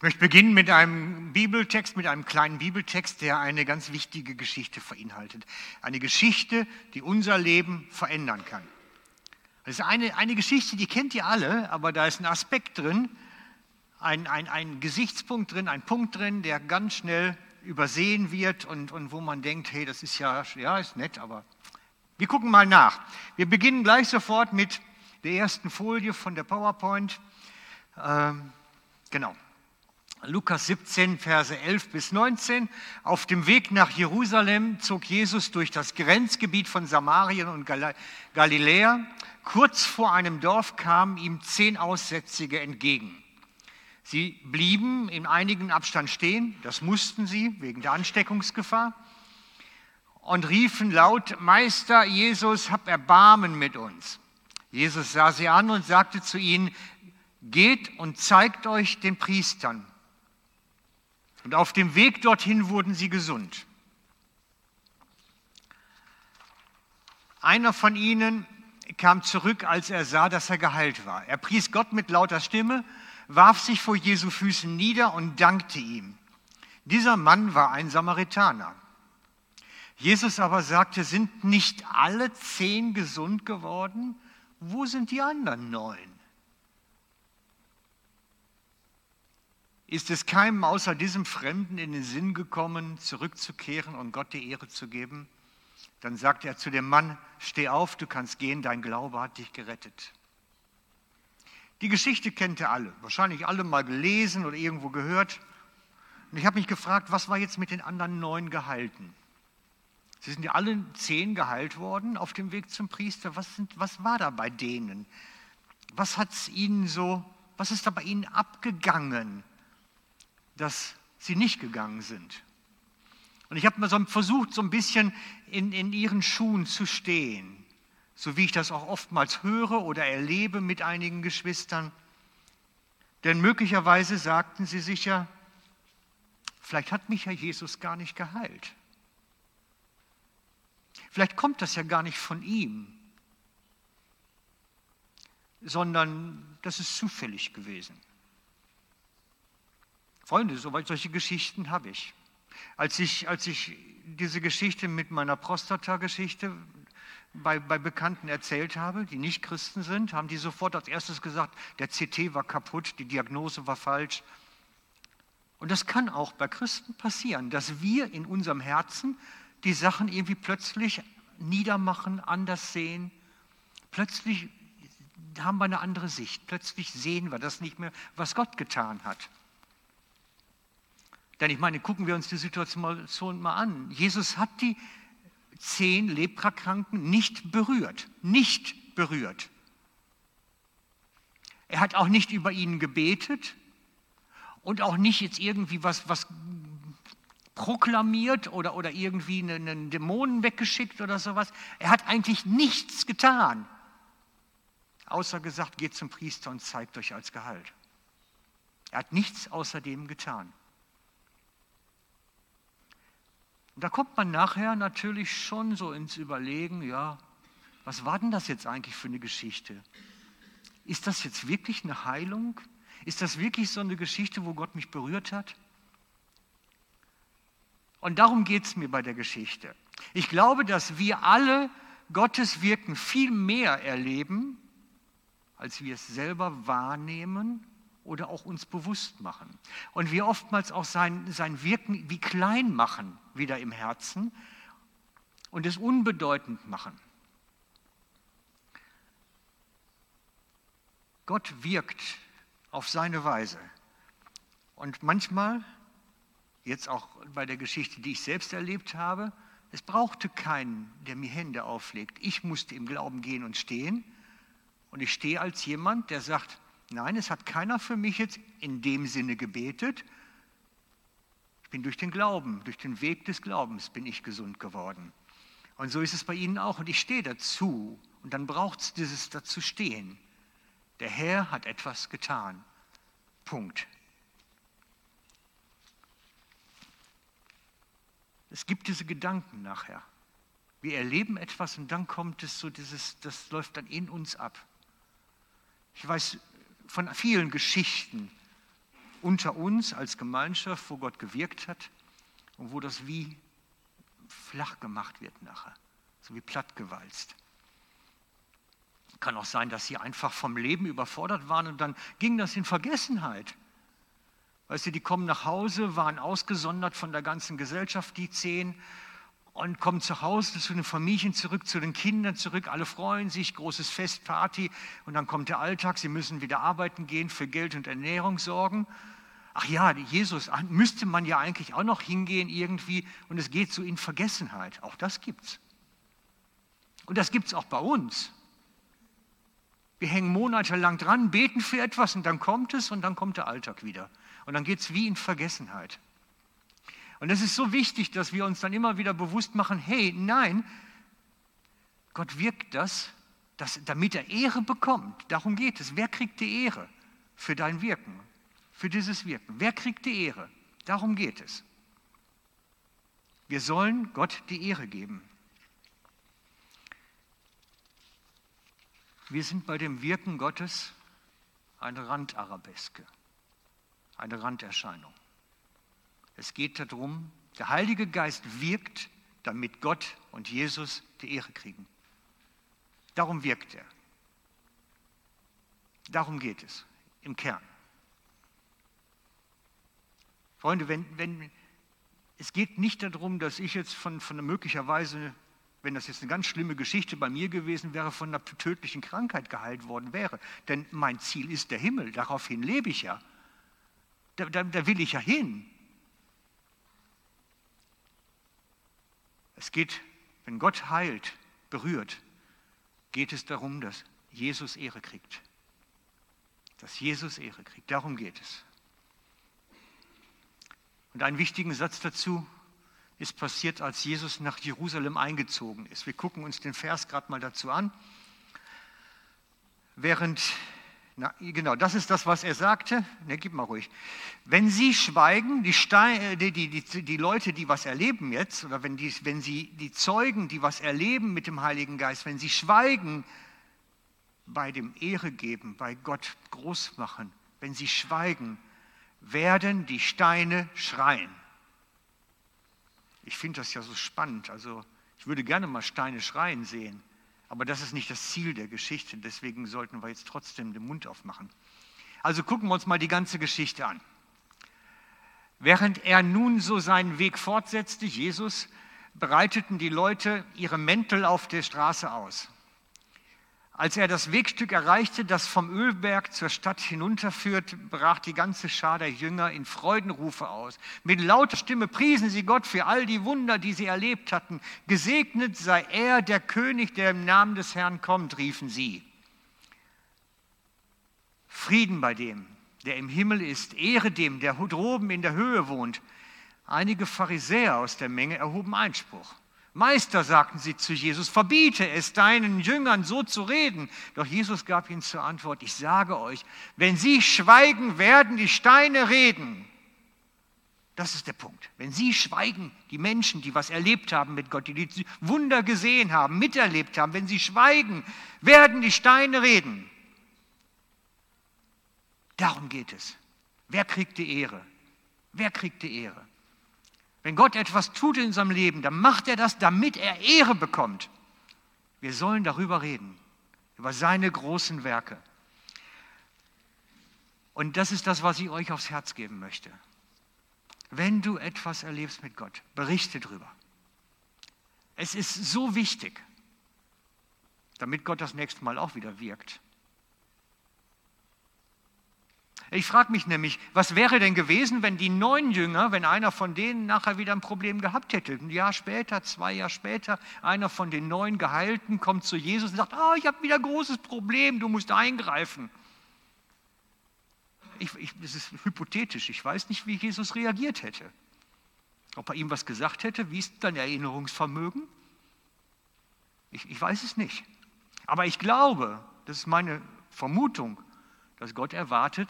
Ich möchte beginnen mit einem Bibeltext, mit einem kleinen Bibeltext, der eine ganz wichtige Geschichte beinhaltet. Eine Geschichte, die unser Leben verändern kann. Das ist eine, eine Geschichte, die kennt ihr alle, aber da ist ein Aspekt drin, ein, ein, ein Gesichtspunkt drin, ein Punkt drin, der ganz schnell übersehen wird und, und wo man denkt, hey, das ist ja, ja, ist nett, aber wir gucken mal nach. Wir beginnen gleich sofort mit der ersten Folie von der PowerPoint. Ähm, genau. Lukas 17, Verse 11 bis 19. Auf dem Weg nach Jerusalem zog Jesus durch das Grenzgebiet von Samarien und Galiläa. Kurz vor einem Dorf kamen ihm zehn Aussätzige entgegen. Sie blieben in einigem Abstand stehen, das mussten sie wegen der Ansteckungsgefahr, und riefen laut, Meister Jesus, hab Erbarmen mit uns. Jesus sah sie an und sagte zu ihnen, geht und zeigt euch den Priestern. Und auf dem Weg dorthin wurden sie gesund. Einer von ihnen kam zurück, als er sah, dass er geheilt war. Er pries Gott mit lauter Stimme, warf sich vor Jesu Füßen nieder und dankte ihm. Dieser Mann war ein Samaritaner. Jesus aber sagte, sind nicht alle zehn gesund geworden? Wo sind die anderen neun? Ist es keinem außer diesem Fremden in den Sinn gekommen, zurückzukehren und Gott die Ehre zu geben? Dann sagt er zu dem Mann, steh auf, du kannst gehen, dein Glaube hat dich gerettet. Die Geschichte kennt ihr alle, wahrscheinlich alle mal gelesen oder irgendwo gehört. Und ich habe mich gefragt, was war jetzt mit den anderen neun gehalten? Sie sind ja alle zehn geheilt worden auf dem Weg zum Priester. Was, sind, was war da bei denen? Was hat ihnen so, was ist da bei ihnen abgegangen? Dass sie nicht gegangen sind. Und ich habe mal so versucht, so ein bisschen in, in ihren Schuhen zu stehen, so wie ich das auch oftmals höre oder erlebe mit einigen Geschwistern. Denn möglicherweise sagten sie sich ja, vielleicht hat mich ja Jesus gar nicht geheilt. Vielleicht kommt das ja gar nicht von ihm, sondern das ist zufällig gewesen. Freunde, solche Geschichten habe ich. Als ich, als ich diese Geschichte mit meiner Prostata-Geschichte bei, bei Bekannten erzählt habe, die nicht Christen sind, haben die sofort als erstes gesagt, der CT war kaputt, die Diagnose war falsch. Und das kann auch bei Christen passieren, dass wir in unserem Herzen die Sachen irgendwie plötzlich niedermachen, anders sehen. Plötzlich haben wir eine andere Sicht. Plötzlich sehen wir das nicht mehr, was Gott getan hat. Denn ich meine, gucken wir uns die Situation mal an. Jesus hat die zehn Leprakranken nicht berührt, nicht berührt. Er hat auch nicht über ihnen gebetet und auch nicht jetzt irgendwie was, was proklamiert oder, oder irgendwie einen, Dämonen weggeschickt oder sowas. Er hat eigentlich nichts getan, außer gesagt, geht zum Priester und zeigt euch als Gehalt. Er hat nichts außerdem getan. Und da kommt man nachher natürlich schon so ins Überlegen, ja, was war denn das jetzt eigentlich für eine Geschichte? Ist das jetzt wirklich eine Heilung? Ist das wirklich so eine Geschichte, wo Gott mich berührt hat? Und darum geht es mir bei der Geschichte. Ich glaube, dass wir alle Gottes Wirken viel mehr erleben, als wir es selber wahrnehmen oder auch uns bewusst machen. Und wir oftmals auch sein, sein Wirken wie klein machen, wieder im Herzen, und es unbedeutend machen. Gott wirkt auf seine Weise. Und manchmal, jetzt auch bei der Geschichte, die ich selbst erlebt habe, es brauchte keinen, der mir Hände auflegt. Ich musste im Glauben gehen und stehen. Und ich stehe als jemand, der sagt, Nein, es hat keiner für mich jetzt in dem Sinne gebetet. Ich bin durch den Glauben, durch den Weg des Glaubens bin ich gesund geworden. Und so ist es bei Ihnen auch. Und ich stehe dazu. Und dann braucht es dieses dazu stehen. Der Herr hat etwas getan. Punkt. Es gibt diese Gedanken nachher. Wir erleben etwas und dann kommt es so, dieses, das läuft dann in uns ab. Ich weiß von vielen Geschichten, unter uns als Gemeinschaft, wo Gott gewirkt hat und wo das wie flach gemacht wird nachher, so wie plattgewalzt. Kann auch sein, dass sie einfach vom Leben überfordert waren und dann ging das in Vergessenheit. Weißt du, die kommen nach Hause, waren ausgesondert von der ganzen Gesellschaft, die zehn, und kommen zu Hause zu den Familien zurück, zu den Kindern zurück. Alle freuen sich, großes Fest, Party. Und dann kommt der Alltag, sie müssen wieder arbeiten gehen, für Geld und Ernährung sorgen. Ach ja, Jesus müsste man ja eigentlich auch noch hingehen irgendwie. Und es geht so in Vergessenheit. Auch das gibt's. Und das gibt's auch bei uns. Wir hängen monatelang dran, beten für etwas und dann kommt es und dann kommt der Alltag wieder. Und dann geht es wie in Vergessenheit. Und es ist so wichtig, dass wir uns dann immer wieder bewusst machen, hey, nein, Gott wirkt das, dass, damit er Ehre bekommt. Darum geht es. Wer kriegt die Ehre für dein Wirken, für dieses Wirken? Wer kriegt die Ehre? Darum geht es. Wir sollen Gott die Ehre geben. Wir sind bei dem Wirken Gottes eine Randarabeske, eine Randerscheinung. Es geht darum, der Heilige Geist wirkt, damit Gott und Jesus die Ehre kriegen. Darum wirkt er. Darum geht es im Kern. Freunde, wenn, wenn, es geht nicht darum, dass ich jetzt von, von möglicherweise wenn das jetzt eine ganz schlimme Geschichte bei mir gewesen wäre, von einer tödlichen Krankheit geheilt worden wäre. Denn mein Ziel ist der Himmel, daraufhin lebe ich ja. Da, da, da will ich ja hin. Es geht, wenn Gott heilt, berührt, geht es darum, dass Jesus Ehre kriegt. Dass Jesus Ehre kriegt. Darum geht es. Und einen wichtigen Satz dazu, ist passiert, als Jesus nach Jerusalem eingezogen ist. Wir gucken uns den Vers gerade mal dazu an. Während, na, genau, das ist das, was er sagte. Ne, gib mal ruhig. Wenn sie schweigen, die, Stein, äh, die, die, die, Leute, die was erleben jetzt, oder wenn, die, wenn sie, die Zeugen, die was erleben mit dem Heiligen Geist, wenn sie schweigen bei dem Ehre geben, bei Gott groß machen, wenn sie schweigen, werden die Steine schreien. Ich finde das ja so spannend. Also ich würde gerne mal Steine schreien sehen. Aber das ist nicht das Ziel der Geschichte. Deswegen sollten wir jetzt trotzdem den Mund aufmachen. Also gucken wir uns mal die ganze Geschichte an. Während er nun so seinen Weg fortsetzte, Jesus, breiteten die Leute ihre Mäntel auf der Straße aus. Als er das Wegstück erreichte, das vom Ölberg zur Stadt hinunterführt, brach die ganze Schar der Jünger in Freudenrufe aus. Mit lauter Stimme priesen sie Gott für all die Wunder, die sie erlebt hatten. Gesegnet sei er, der König, der im Namen des Herrn kommt, riefen sie. Frieden bei dem, der im Himmel ist, Ehre dem, der droben in der Höhe wohnt. Einige Pharisäer aus der Menge erhoben Einspruch. Meister, sagten sie zu Jesus, verbiete es deinen Jüngern so zu reden. Doch Jesus gab ihnen zur Antwort, ich sage euch, wenn sie schweigen, werden die Steine reden. Das ist der Punkt. Wenn sie schweigen, die Menschen, die was erlebt haben mit Gott, die die Wunder gesehen haben, miterlebt haben, wenn sie schweigen, werden die Steine reden. Darum geht es. Wer kriegt die Ehre? Wer kriegt die Ehre? Wenn Gott etwas tut in unserem Leben, dann macht er das, damit er Ehre bekommt. Wir sollen darüber reden, über seine großen Werke. Und das ist das, was ich euch aufs Herz geben möchte. Wenn du etwas erlebst mit Gott, berichte darüber. Es ist so wichtig, damit Gott das nächste Mal auch wieder wirkt. Ich frage mich nämlich, was wäre denn gewesen, wenn die neun Jünger, wenn einer von denen nachher wieder ein Problem gehabt hätte? Ein Jahr später, zwei Jahre später, einer von den neun Geheilten kommt zu Jesus und sagt, oh, ich habe wieder ein großes Problem, du musst eingreifen. Ich, ich, das ist hypothetisch, ich weiß nicht, wie Jesus reagiert hätte. Ob er ihm was gesagt hätte, wie ist dein Erinnerungsvermögen? Ich, ich weiß es nicht. Aber ich glaube, das ist meine Vermutung, dass Gott erwartet,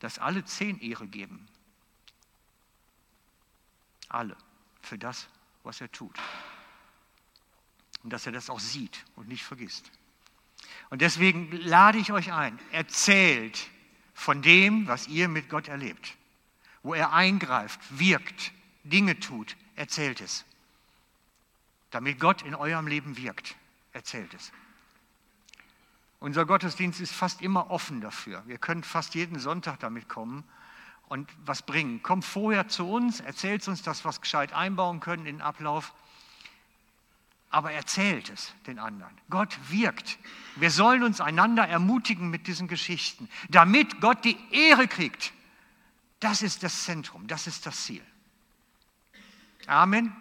dass alle zehn Ehre geben. Alle für das, was er tut. Und dass er das auch sieht und nicht vergisst. Und deswegen lade ich euch ein, erzählt von dem, was ihr mit Gott erlebt. Wo er eingreift, wirkt, Dinge tut, erzählt es. Damit Gott in eurem Leben wirkt, erzählt es. Unser Gottesdienst ist fast immer offen dafür. Wir können fast jeden Sonntag damit kommen und was bringen. Kommt vorher zu uns, erzählt uns, dass wir es gescheit einbauen können in den Ablauf aber erzählt es den anderen. Gott wirkt. Wir sollen uns einander ermutigen mit diesen Geschichten, damit Gott die Ehre kriegt. Das ist das Zentrum, das ist das Ziel. Amen.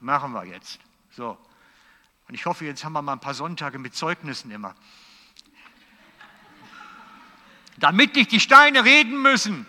Machen wir jetzt. So. Und ich hoffe, jetzt haben wir mal ein paar Sonntage mit Zeugnissen immer. Damit nicht die Steine reden müssen.